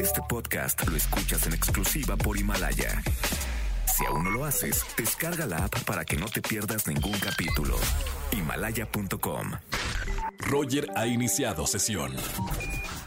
Este podcast lo escuchas en exclusiva por Himalaya. Si aún no lo haces, descarga la app para que no te pierdas ningún capítulo. Himalaya.com. Roger ha iniciado sesión.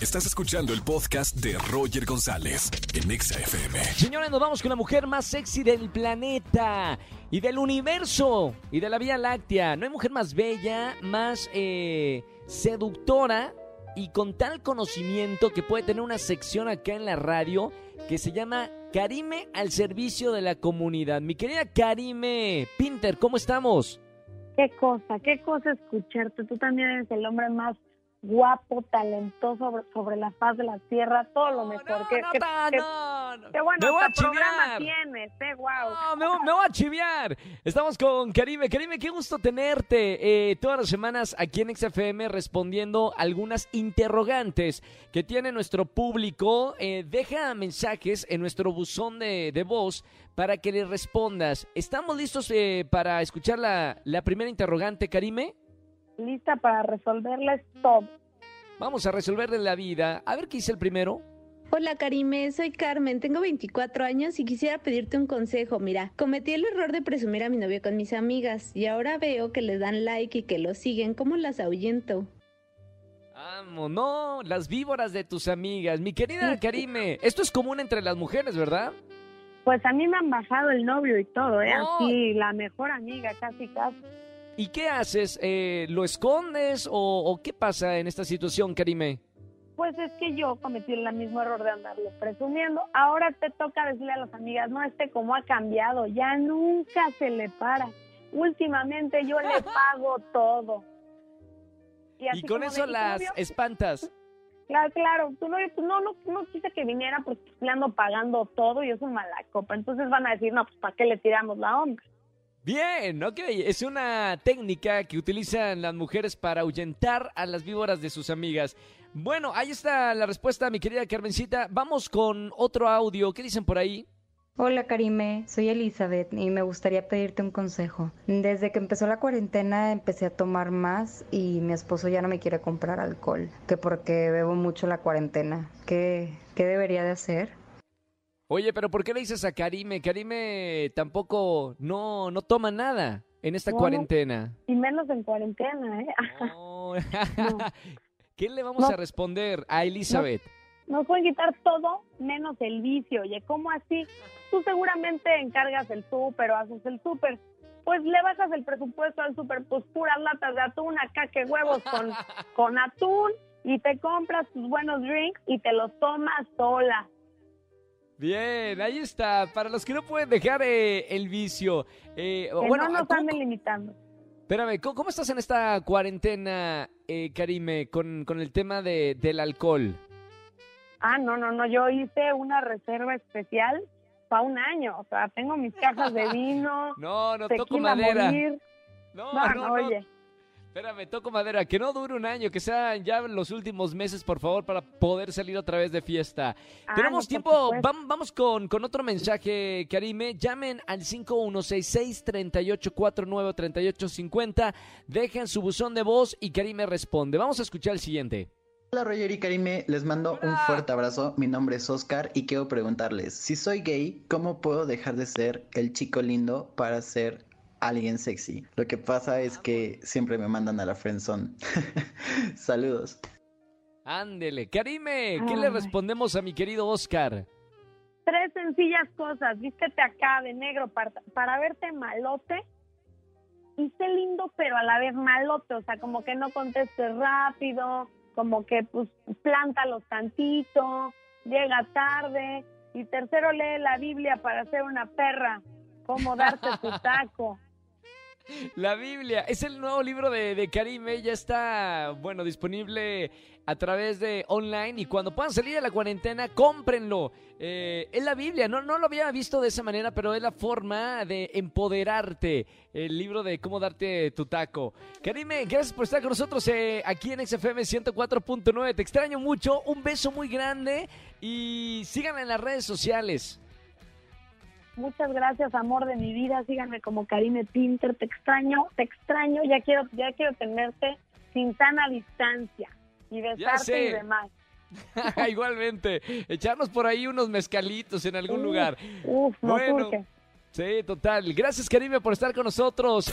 Estás escuchando el podcast de Roger González en Exa FM. Señores, nos vamos con la mujer más sexy del planeta y del universo y de la Vía Láctea. No hay mujer más bella, más eh, seductora y con tal conocimiento que puede tener una sección acá en la radio que se llama Karime al servicio de la comunidad. Mi querida Karime Pinter, ¿cómo estamos? Qué cosa, qué cosa escucharte. Tú también eres el hombre más guapo, talentoso sobre, sobre la faz de la tierra, todo lo mejor. No, que, no, que- no, que- no, que bueno, me voy a chiviar. tienes, eh, wow. No, me, me voy a chiviar. Estamos con Karime. Karime, qué gusto tenerte eh, todas las semanas aquí en XFM respondiendo algunas interrogantes que tiene nuestro público. Eh, deja mensajes en nuestro buzón de, de voz para que le respondas. ¿Estamos listos eh, para escuchar la, la primera interrogante, Karime? Lista para resolverles todo. Vamos a resolverle la vida. A ver qué dice el primero. Hola Karime, soy Carmen, tengo 24 años y quisiera pedirte un consejo. Mira, cometí el error de presumir a mi novio con mis amigas y ahora veo que les dan like y que lo siguen. ¿Cómo las ahuyento? Vamos, no, las víboras de tus amigas. Mi querida Karime, esto es común entre las mujeres, ¿verdad? Pues a mí me han bajado el novio y todo, ¿eh? No. Así, la mejor amiga, casi, casi. ¿Y qué haces? Eh, ¿Lo escondes o, o qué pasa en esta situación, Karime? Pues es que yo cometí el mismo error de andarlo presumiendo. Ahora te toca decirle a las amigas, no, este cómo ha cambiado, ya nunca se le para. Últimamente yo le pago todo. Y así con eso de, "¿Y tu las novio?". espantas. Claro, claro, novio, pues no, no, no quise que viniera porque le ando pagando todo y es un mala copa. Entonces van a decir, no, pues ¿para qué le tiramos la onda? Bien, ok. Es una técnica que utilizan las mujeres para ahuyentar a las víboras de sus amigas. Bueno, ahí está la respuesta, mi querida Carmencita. Vamos con otro audio. ¿Qué dicen por ahí? Hola Karime, soy Elizabeth y me gustaría pedirte un consejo. Desde que empezó la cuarentena empecé a tomar más y mi esposo ya no me quiere comprar alcohol, que porque bebo mucho la cuarentena. ¿Qué, qué debería de hacer? Oye, pero ¿por qué le dices a Karime? Karime tampoco no, no toma nada en esta No, cuarentena. Y menos en cuarentena, ¿eh? No. ¿Qué le vamos a responder a Elizabeth? Nos pueden quitar todo menos el vicio. Oye, ¿cómo así? Tú seguramente encargas el súper o haces el súper. Pues le bajas el presupuesto al súper, pues puras latas de atún, acá que huevos con, con atún y te compras tus buenos drinks y te los tomas sola. Bien, ahí está. Para los que no pueden dejar eh, el vicio. Eh, Que bueno, no nos ¿cómo- anden limitando. espérame, ¿cómo, cómo estás en esta cuarentena, eh, Karime, con, con el tema de, del alcohol? Ah, no, no, no, yo hice una reserva especial para un año. O sea, tengo mis cajas de vino, No, no toco madera. morir. No, no, no. oye. Espérame, toco madera. Que no dure un año, que sean ya los últimos meses, por favor, para poder salir otra vez de fiesta. Ah, Tenemos no, tiempo, vamos con, con otro mensaje, Karime. Llamen al 5166-3849-3850. Dejen su buzón de voz y Karime responde. Vamos a escuchar el siguiente. Hola Roger y Karime, les mando un fuerte abrazo. Mi nombre es Oscar y quiero preguntarles, si soy gay, ¿cómo puedo dejar de ser el chico lindo para ser alguien sexy? Lo que pasa es que siempre me mandan a la friendzone. Saludos. Ándele. Karime, ¿qué le Ay. respondemos a mi querido Oscar? Tres sencillas cosas. Vístete acá de negro para, para verte malote y sé lindo, pero a la vez malote. O sea, como que no contestes rápido, como que pues plántalos tantito, llega tarde. Y tercero, lee la Biblia para ser una perra. Cómo darte tu taco. La Biblia es el nuevo libro de, Karime, ya está, bueno, disponible a través de online y cuando puedan salir de la cuarentena, cómprenlo. Eh, es la Biblia, no, no lo había visto de esa manera, pero es la forma de empoderarte, el libro de cómo darte tu taco. Karime, gracias por estar con nosotros eh, aquí en XFM 104.9, te extraño mucho, un beso muy grande y síganme en las redes sociales. Muchas gracias, amor de mi vida. Síganme como Karime Pinter. Te extraño, te extraño. Ya quiero, ya quiero tenerte sin sana distancia y besarte y demás. Igualmente, echarnos por ahí unos mezcalitos en algún lugar. Uf, no Bueno. surge. Sí, total. Gracias, Karime, por estar con nosotros.